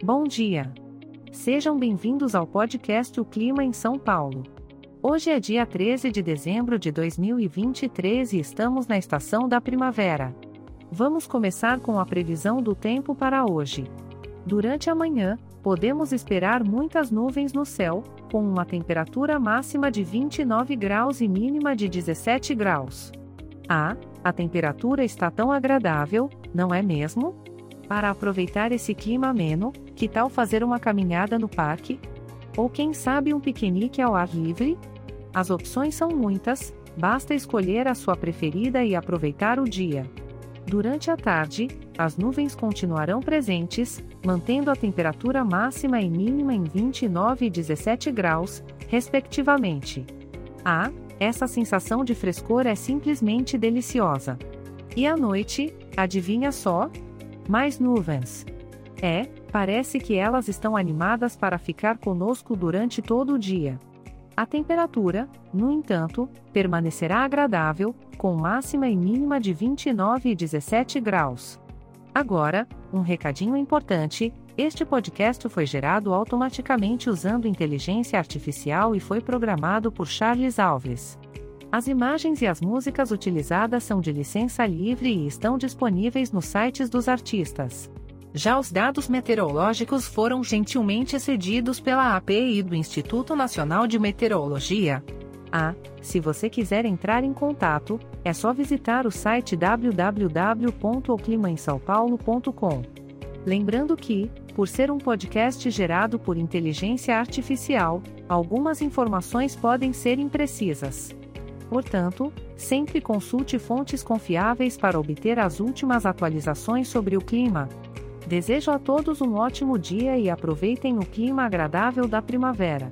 Bom dia. Sejam bem-vindos ao podcast O Clima em São Paulo. Hoje é dia 13 de dezembro de 2023 e estamos na estação da primavera. Vamos começar com a previsão do tempo para hoje. Durante a manhã, podemos esperar muitas nuvens no céu, com uma temperatura máxima de 29 graus e mínima de 17 graus. Ah, a temperatura está tão agradável, não é mesmo? Para aproveitar esse clima ameno, que tal fazer uma caminhada no parque? Ou quem sabe um piquenique ao ar livre? As opções são muitas, basta escolher a sua preferida e aproveitar o dia. Durante a tarde, as nuvens continuarão presentes, mantendo a temperatura máxima e mínima em 29 e 17 graus, respectivamente. Ah, essa sensação de frescor é simplesmente deliciosa. E à noite, adivinha só? Mais nuvens. É, parece que elas estão animadas para ficar conosco durante todo o dia. A temperatura, no entanto, permanecerá agradável, com máxima e mínima de 29 e 17 graus. Agora, um recadinho importante: este podcast foi gerado automaticamente usando inteligência artificial e foi programado por Charles Alves. As imagens e as músicas utilizadas são de licença livre e estão disponíveis nos sites dos artistas. Já os dados meteorológicos foram gentilmente cedidos pela API do Instituto Nacional de Meteorologia. Ah, se você quiser entrar em contato, é só visitar o site www.oclimaemsaopaulo.com. Lembrando que, por ser um podcast gerado por inteligência artificial, algumas informações podem ser imprecisas. Portanto, sempre consulte fontes confiáveis para obter as últimas atualizações sobre o clima. Desejo a todos um ótimo dia e aproveitem o clima agradável da primavera.